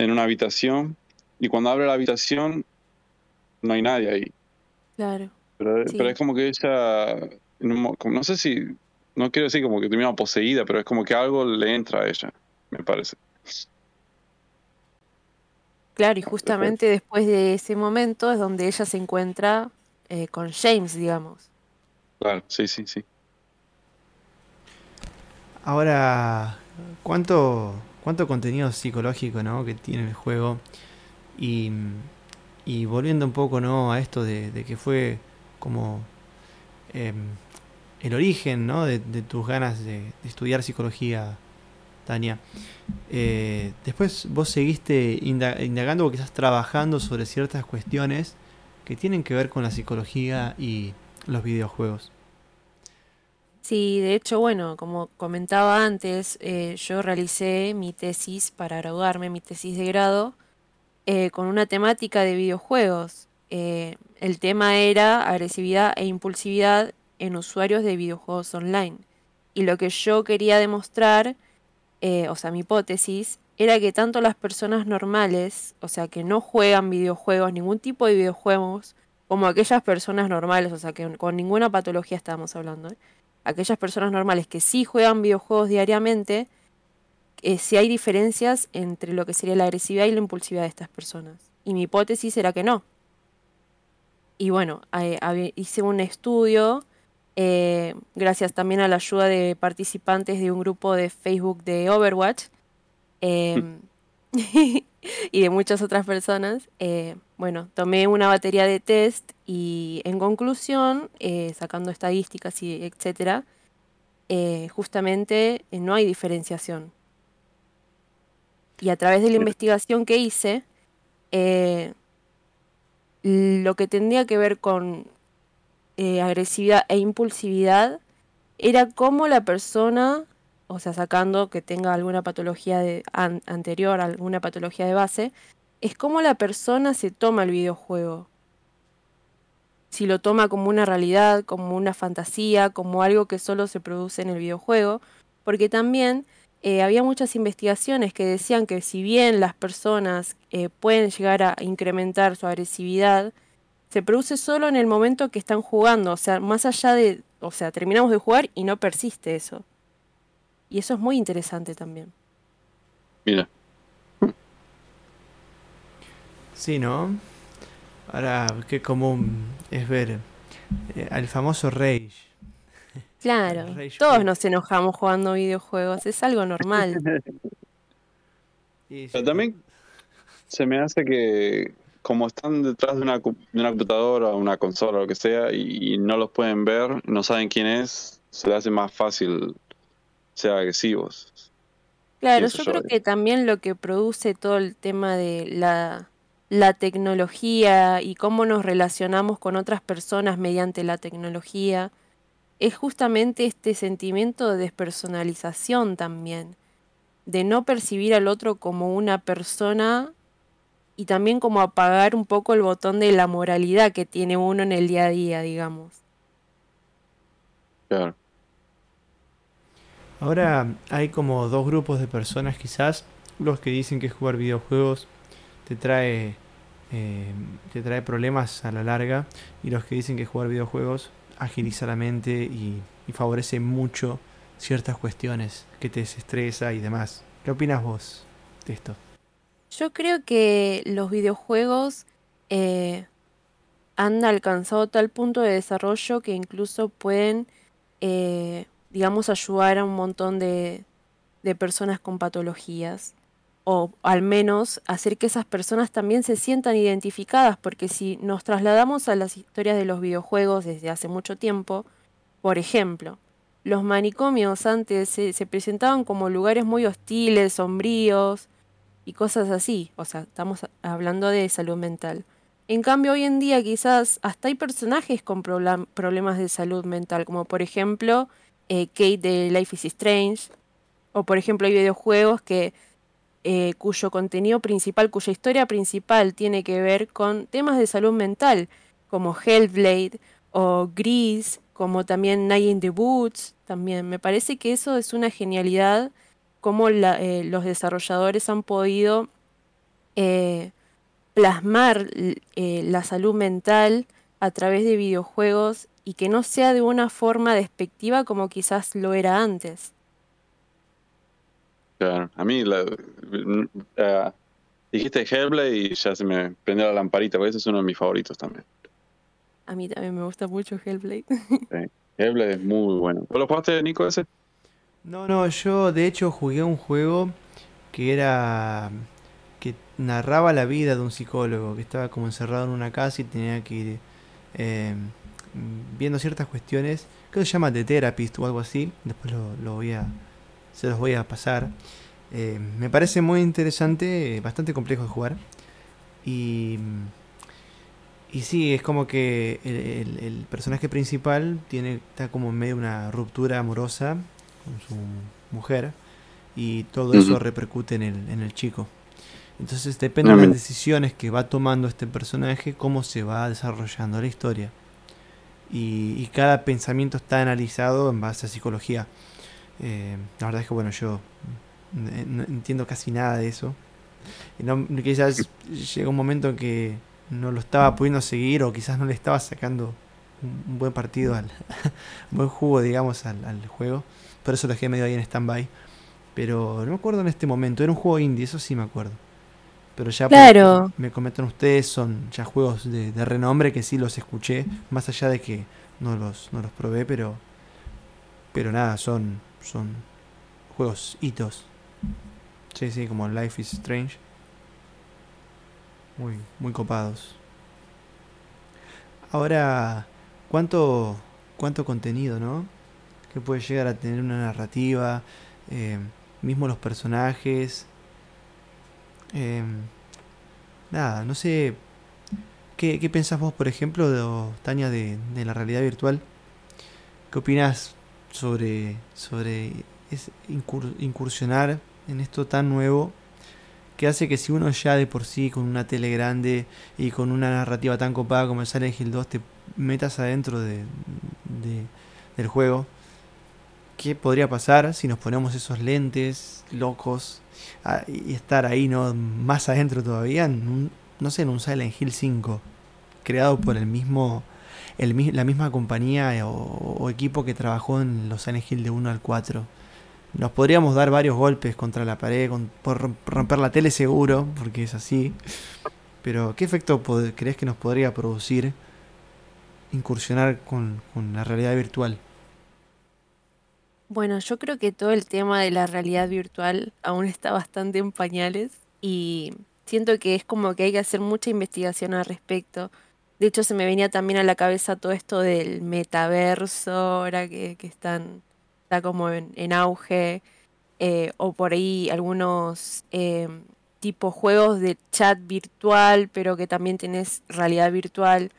en una habitación y cuando abre la habitación no hay nadie ahí. Claro. Pero, Sí. pero es como que ella, no sé si, no quiero decir como que termina poseída, pero es como que algo le entra a ella, me parece. Claro, y justamente después de ese momento es donde ella se encuentra eh, con James, digamos. Claro, sí, sí, sí. Ahora, ¿cuánto, cuánto contenido psicológico ¿no? que tiene el juego? Y, y volviendo un poco ¿no? a esto de, que fue como em, el origen ¿no? de, tus ganas de, estudiar psicología, Tania. Eh, después vos seguiste inda- indagando o quizás trabajando sobre ciertas cuestiones que tienen que ver con la psicología y los videojuegos. Sí, de hecho, bueno, como comentaba antes, eh, yo realicé mi tesis para graduarme, mi tesis de grado, eh, con una temática de videojuegos. eh, el tema era agresividad e impulsividad en usuarios de videojuegos online. Y lo que yo quería demostrar, eh, o sea, mi hipótesis, era que tanto las personas normales, o sea, que no juegan videojuegos, ningún tipo de videojuegos, como aquellas personas normales, o sea, que con ninguna patología estábamos hablando, ¿eh? Aquellas personas normales que sí juegan videojuegos diariamente, eh, si hay diferencias entre lo que sería la agresividad y la impulsividad de estas personas. Y mi hipótesis era que no. Y bueno, hice un estudio, eh, gracias también a la ayuda de participantes de un grupo de Facebook de Overwatch, Em, [LAUGHS] y de muchas otras personas. Eh, bueno, tomé una batería de test y en conclusión, eh, sacando estadísticas y etcétera, eh, justamente no hay diferenciación. Y a través de la investigación que hice, lo que tendría que ver con agresividad e impulsividad era cómo la persona o sea, sacando que tenga alguna patología de, anterior, alguna patología de base, es cómo la persona se toma el videojuego. Si lo toma como una realidad, como una fantasía, como algo que solo se produce en el videojuego, porque también eh, había muchas investigaciones que decían que si bien las personas eh, pueden llegar a incrementar su agresividad, se produce solo en el momento que están jugando, o sea, más allá de, o sea, terminamos de jugar y no persiste eso. Y eso es muy interesante también. Mira. Sí, ¿no? Ahora, qué común es ver eh, al famoso Rage. Claro, [LAUGHS] todos nos enojamos jugando videojuegos, es algo normal. [LAUGHS] Pero también se me hace que como están detrás de una, de una computadora o una consola o lo que sea y, no los pueden ver, no saben quién es, se le hace más fácil ser agresivos. Claro, yo creo que también lo que produce todo el tema de la, la tecnología y cómo nos relacionamos con otras personas mediante la tecnología es justamente este sentimiento de despersonalización también, de no percibir al otro como una persona y también como apagar un poco el botón de la moralidad que tiene uno en el día a día, digamos. Claro. Ahora hay como dos grupos de personas quizás, los que dicen que jugar videojuegos te trae, eh, te trae problemas a la larga y los que dicen que jugar videojuegos agiliza la mente y, favorece mucho ciertas cuestiones que te desestresa y demás. ¿Qué opinas vos de esto? Yo creo que los videojuegos eh, han alcanzado tal punto de desarrollo que incluso pueden eh, digamos, ayudar a un montón de, de personas con patologías o al menos hacer que esas personas también se sientan identificadas, porque si nos trasladamos a las historias de los videojuegos desde hace mucho tiempo, por ejemplo, los manicomios antes se, se, presentaban como lugares muy hostiles, sombríos y cosas así, o sea, estamos hablando de salud mental. En cambio, hoy en día quizás hasta hay personajes con problemas de salud mental, como por ejemplo eh, Kate de Life is Strange, o por ejemplo hay videojuegos que eh, cuyo contenido principal, cuya historia principal tiene que ver con temas de salud mental, como Hellblade o Gris, como también Night in the Woods, también. Me parece que eso es una genialidad, como eh, los desarrolladores han podido plasmar la salud mental a través de videojuegos y que no sea de una forma despectiva como quizás lo era antes. Claro, a mí la, uh, dijiste Hellblade y ya se me prendió la lamparita, porque ese es uno de mis favoritos también. A mí también me gusta mucho Hellblade. Sí, Hellblade es muy bueno. ¿Vos lo jugaste, Nico, ese? No, no, yo de hecho jugué un juego que era que narraba la vida de un psicólogo que estaba como encerrado en una casa y tenía que ir eh, viendo ciertas cuestiones. Creo que se llama The Therapist o algo así. Después lo, voy a, se los voy a pasar. Eh, me parece muy interesante, bastante complejo de jugar. Y, y sí, es como que el, personaje principal tiene, está como en medio de una ruptura amorosa con su mujer. Y todo eso repercute en el, en el chico. Entonces depende de las decisiones que va tomando este personaje, cómo se va desarrollando la historia. Y, cada pensamiento está analizado en base a psicología. Eh, la verdad es que bueno, yo no entiendo casi nada de eso. Y no, quizás llegó un momento en que no lo estaba pudiendo seguir o quizás no le estaba sacando un, buen partido, al un [LAUGHS] buen jugo, digamos, al, al, juego. Por eso lo dejé medio ahí en stand-by. Pero no me acuerdo en este momento, era un juego indie, eso sí me acuerdo. Pero ya claro. me comentan ustedes, son ya juegos de, renombre que sí los escuché, más allá de que no los, no los probé, pero pero nada, son, son juegos hitos. Sí, sí, como Life is Strange. Muy, muy copados. Ahora, ¿cuánto, cuánto contenido, no? Que puede llegar a tener una narrativa, eh, mismo los personajes. Eh, nada, no sé. ¿Qué, ¿Qué pensás vos, por ejemplo, de, Tania, de, la realidad virtual? ¿Qué opinas sobre, sobre incursionar en esto tan nuevo que hace que si uno ya de por sí con una tele grande y con una narrativa tan copada como el Silent Hill 2 te metas adentro de, del juego, ¿qué podría pasar si nos ponemos esos lentes locos y estar ahí no más adentro todavía? no sé, en un Silent Hill 5 creado por el mismo el, la misma compañía o, o, equipo que trabajó en los Silent Hill de 1 al 4 nos podríamos dar varios golpes contra la pared, por romper la tele seguro, porque es así. Pero, ¿qué efecto crees que nos podría producir incursionar con, con la realidad virtual? Bueno, yo creo que todo el tema de la realidad virtual aún está bastante en pañales y siento que es como que hay que hacer mucha investigación al respecto. De hecho, se me venía también a la cabeza todo esto del metaverso, ahora que, que están está como en, auge, eh, o por ahí algunos eh, tipos juegos de chat virtual, pero que también tenés realidad virtual.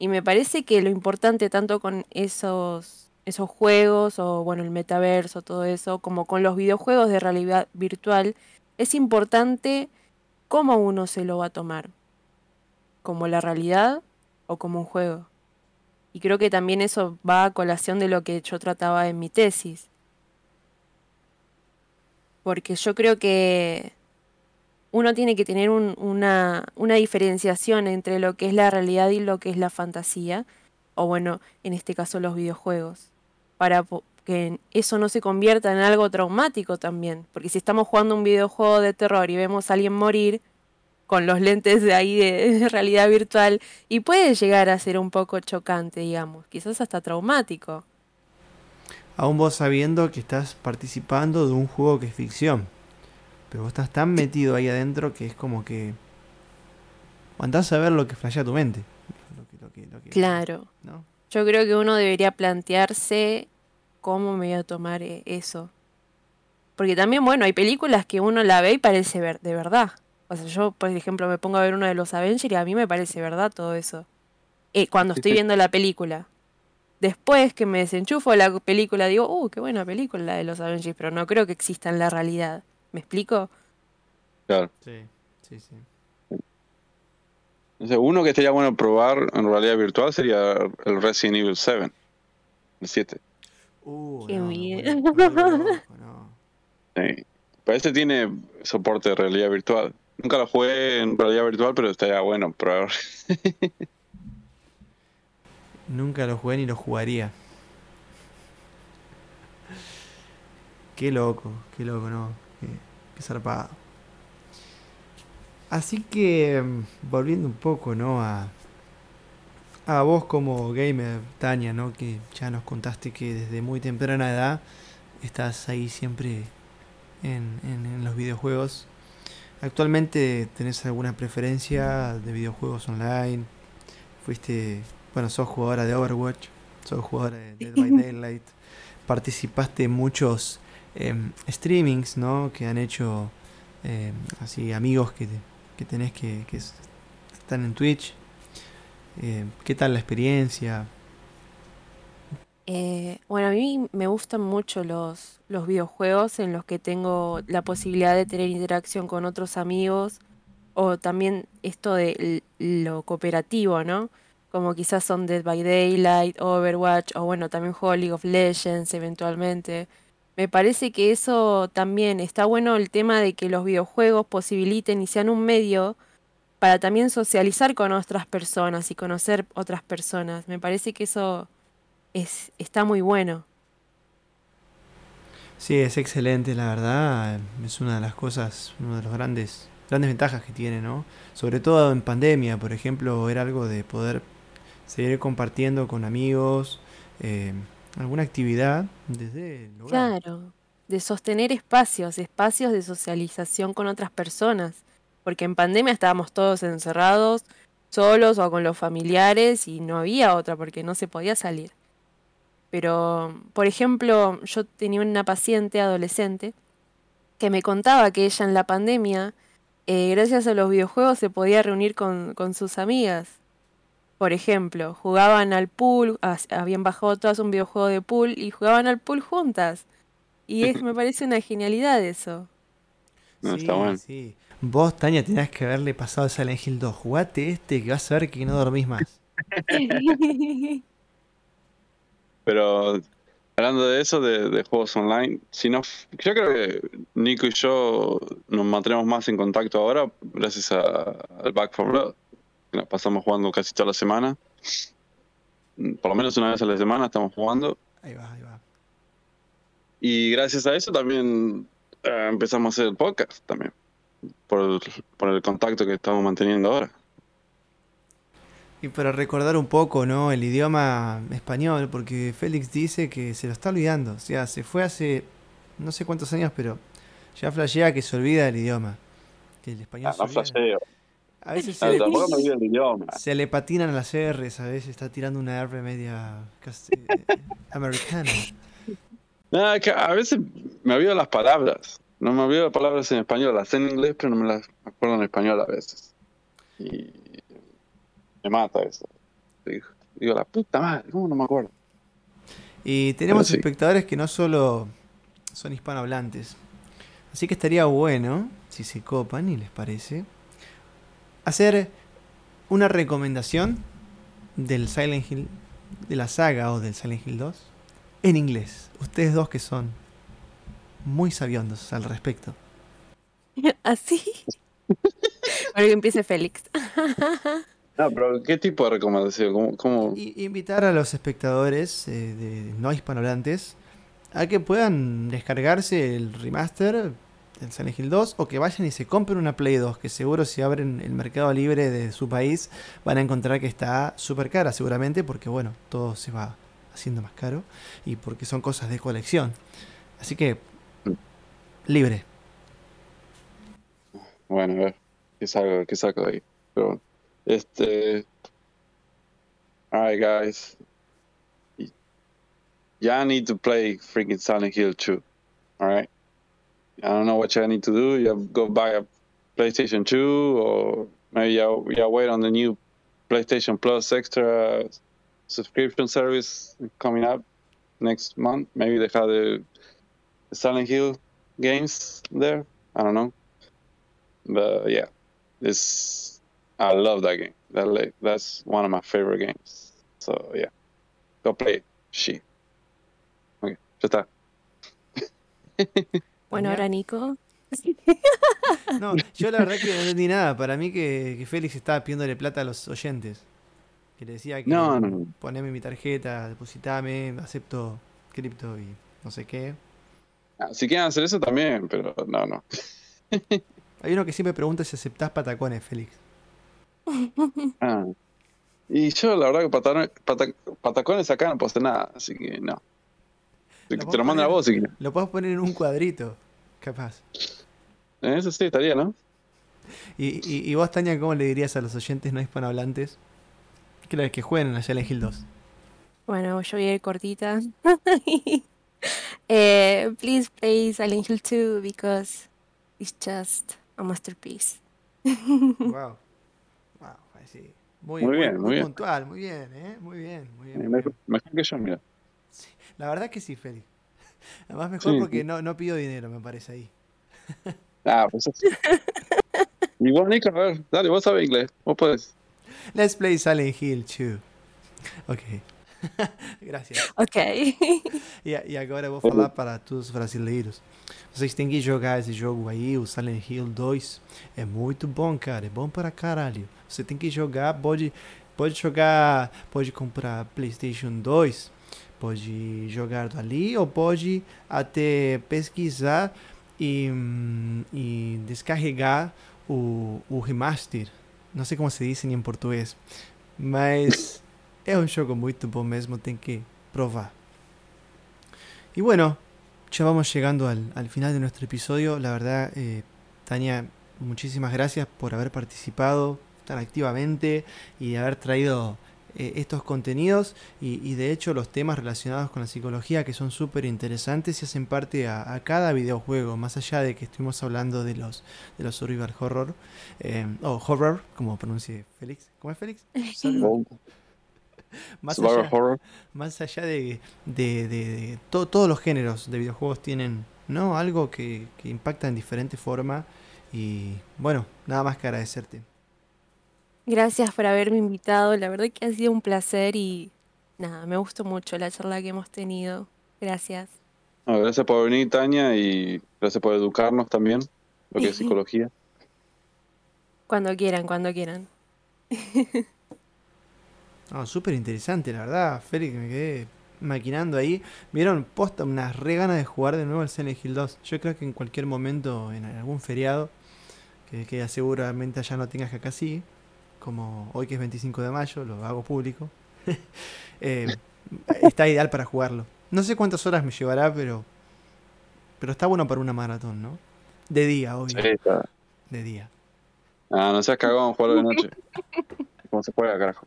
Y me parece que lo importante tanto con esos, esos juegos, o bueno, el metaverso, todo eso, como con los videojuegos de realidad virtual, es importante cómo uno se lo va a tomar. Como la realidad o como un juego. Y creo que también eso va a colación de lo que yo trataba en mi tesis. Porque yo creo que uno tiene que tener una, una diferenciación entre lo que es la realidad y lo que es la fantasía, o bueno, en este caso los videojuegos, para que eso no se convierta en algo traumático también. Porque si estamos jugando un videojuego de terror y vemos a alguien morir, con los lentes de ahí [LAUGHS] de, realidad virtual y puede llegar a ser un poco chocante, digamos, quizás hasta traumático. Aún vos sabiendo que estás participando de un juego que es ficción, pero vos estás tan metido ahí adentro que es como que andás a ver lo que flashea tu mente. Claro. Yo creo que uno debería plantearse cómo me voy a tomar eh, eso. Porque también, bueno, hay películas que uno la ve y parece ver de verdad. O sea, yo, por ejemplo, me pongo a ver uno de los Avengers y a mí me parece verdad todo eso. Eh, cuando estoy viendo la película. Después que me desenchufo la película, digo, uh, qué buena película la de los Avengers, pero no creo que exista en la realidad. ¿Me explico? Claro. Sí, sí, sí. Uno que estaría bueno probar en realidad virtual sería el Resident Evil 7, el 7. Uh, qué miedo. sí. Pero tiene soporte de realidad virtual. Nunca lo jugué en realidad virtual, pero estaría bueno probar. [LAUGHS] Nunca lo jugué ni lo jugaría. Qué loco, qué loco, ¿no? Qué, zarpado. Así que, volviendo un poco, ¿no? A, a vos como gamer, Tania, ¿no? Que ya nos contaste que desde muy temprana edad estás ahí siempre en, en los videojuegos. ¿Actualmente tenés alguna preferencia de videojuegos online? Fuiste, bueno, sos jugadora de Overwatch, sos jugadora de Dead by [LAUGHS] Daylight, participaste en muchos em, streamings, ¿no? Que han hecho em, así amigos que, que tenés que, que están en Twitch. Em, ¿Qué tal la experiencia? Eh, bueno, a mí me gustan mucho los, los videojuegos en los que tengo la posibilidad de tener interacción con otros amigos o también esto de lo cooperativo, ¿no? Como quizás son Dead by Daylight, Overwatch, o bueno, también juego League of Legends eventualmente. Me parece que eso también está bueno el tema de que los videojuegos posibiliten y sean un medio para también socializar con otras personas y conocer otras personas. Me parece que eso es, está muy bueno. Sí, es excelente, la verdad. Es una de las cosas, una de las grandes, grandes ventajas que tiene, ¿no? Sobre todo en pandemia, por ejemplo, era algo de poder seguir compartiendo con amigos eh, alguna actividad desde el Claro, de sostener espacios, espacios de socialización con otras personas. Porque en pandemia estábamos todos encerrados, solos o con los familiares y no había otra porque no se podía salir. Pero, por ejemplo, yo tenía una paciente adolescente que me contaba que ella en la pandemia, eh, gracias a los videojuegos, se podía reunir con, con sus amigas. Por ejemplo, jugaban al pool, habían bajado todas un videojuego de pool y jugaban al pool juntas. Y es, me parece una genialidad eso. No, está bueno. Sí. Vos, Tania, tenías que haberle pasado el Silent Hill 2. Jugate este que vas a ver que no dormís más. [LAUGHS] Pero hablando de eso, de, juegos online, si no, yo creo que Nico y yo nos mantenemos más en contacto ahora gracias al Back 4 Blood. Pasamos jugando casi toda la semana. Por lo menos una vez a la semana estamos jugando. Ahí va, ahí va. Y gracias a eso también eh, empezamos a hacer el podcast también. Por, por el contacto que estamos manteniendo ahora. Y para recordar un poco, ¿no? El idioma español, porque Félix dice que se lo está olvidando. O sea, se fue hace no sé cuántos años, pero ya flashea que se olvida el idioma. Que el español ah, no flasheo. A veces se, le, el idioma. se le patinan las R's, a veces está tirando una R media eh, americana. a veces me olvido las palabras. No me olvido las palabras en español, las en inglés, pero no me las acuerdo en español a veces. Y me mata eso. Digo, la puta madre, ¿cómo no me acuerdo? Y tenemos espectadores que no solo son hispanohablantes. Así que estaría bueno, si se copan y les parece, hacer una recomendación del Silent Hill, de la saga o del Silent Hill 2, en inglés. Ustedes dos que son muy sabiondos al respecto. [LAUGHS] ¿Así? Ahora que empiece Félix. [LAUGHS] No, pero ¿qué tipo de recomendación? ¿Cómo, Invitar a los espectadores eh, de no hispanohablantes a que puedan descargarse el remaster del Silent Hill 2 o que vayan y se compren una Play 2, que seguro si abren el mercado libre de su país van a encontrar que está súper cara seguramente porque bueno, todo se va haciendo más caro y porque son cosas de colección. Así que libre. Bueno, a ver, ¿qué saco, qué saco de ahí? Pero Este. Alright, guys. Y'all need to play freaking Silent Hill 2. Alright? I don't know what y'all need to do. You go buy a PlayStation 2, or maybe y'all wait on the new PlayStation Plus extra subscription service coming up next month. Maybe they have the, Silent Hill games there. I don't know. But yeah, this I love that game. That that's one of my favorite games. So yeah, go play it. She. Okay, ya está. [LAUGHS] Bueno, ahora Nico. No, yo la verdad que no entendí nada. Para mí que, que Félix estaba pidiéndole plata a los oyentes. Que le decía que no, no. poneme mi tarjeta, depositame, acepto cripto y no sé qué. Ah, si quieren hacer eso también, pero no, no. [LAUGHS] Hay uno que siempre pregunta si aceptás patacones, Félix. Ah. Y yo, la verdad, que patacones acá no puedo hacer nada, así que no. Te lo mando a vos si quieres. Lo puedes poner en un cuadrito, capaz. Eso sí, estaría, ¿no? Y, y, vos, Tania, ¿cómo le dirías a los oyentes no hispanohablantes que la que jueguen en Silent Hill 2? Bueno, yo voy a ir cortita. [LAUGHS] eh, please play Silent Hill 2 because it's just a masterpiece. [LAUGHS] wow. Muy, bien, muy, bien. puntual, muy bien, ¿eh? Muy bien, muy bien. Mejor, que yo, mira. La verdad que sí, Félix. [LAUGHS] Además mejor porque no, no pido dinero, me parece ahí. Ah, pues Y vos, [LAUGHS] Nico, a ver, dale, vos sabés inglés, vos podés. Let's play Silent Hill 2. Ok. [LAUGHS] Gracias. Ok. E, e agora eu vou falar para todos os brasileiros. Vocês têm que jogar esse jogo aí, o Silent Hill 2. É muito bom, cara. É bom para caralho. Você tem que jogar, pode, pode jogar, pode comprar PlayStation 2, pode jogar ali ou pode até pesquisar e, e descarregar o, o remaster. Não sei como se diz em português, mas é um jogo muito bom mesmo, tem que probar. Y bueno, ya vamos llegando al, al final de nuestro episodio. La verdad, eh, Tania, muchísimas gracias por haber participado tan activamente y haber traído eh, estos contenidos y, y, de hecho los temas relacionados con la psicología que son súper interesantes y hacen parte a, a, cada videojuego, más allá de que estuvimos hablando de los, de los survival horror, eh, o horror, como pronuncie Félix. ¿Cómo es Félix? [LAUGHS] más, allá, horror. más allá de, de, de, de to, todos los géneros de videojuegos tienen ¿no? algo que, que impacta en diferente forma y bueno, nada más que agradecerte. Gracias por haberme invitado, la verdad que ha sido un placer y nada, me gustó mucho la charla que hemos tenido. Gracias. No, gracias por venir, Tania, y gracias por educarnos también, lo que es [LAUGHS] psicología. Cuando quieran, cuando quieran. [LAUGHS] No, súper interesante, la verdad, Félix, me quedé maquinando ahí. Vieron, posta, unas re ganas de jugar de nuevo el Silent Hill 2. Yo creo que en cualquier momento, en algún feriado, que, que seguramente allá no tengas que acá sí, como hoy que es 25 de mayo, lo hago público, [LAUGHS] eh, está ideal para jugarlo. No sé cuántas horas me llevará, pero pero está bueno para una maratón, ¿no? De día, obvio. Sí, está. De día. Ah, no seas cagón, jugarlo de noche. [LAUGHS] ¿Cómo se juega, carajo?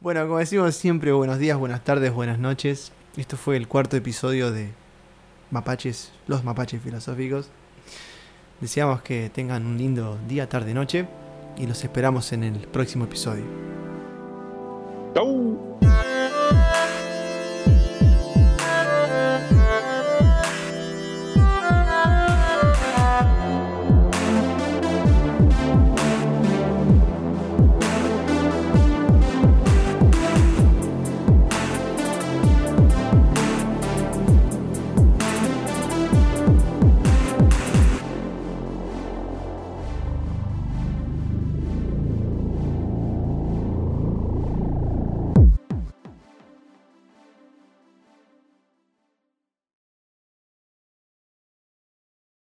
Bueno, como decimos siempre, buenos días, buenas tardes, buenas noches. Esto fue el cuarto episodio de Mapaches, los Mapaches Filosóficos. Deseamos que tengan un lindo día, tarde, noche y los esperamos en el próximo episodio. ¡Chau!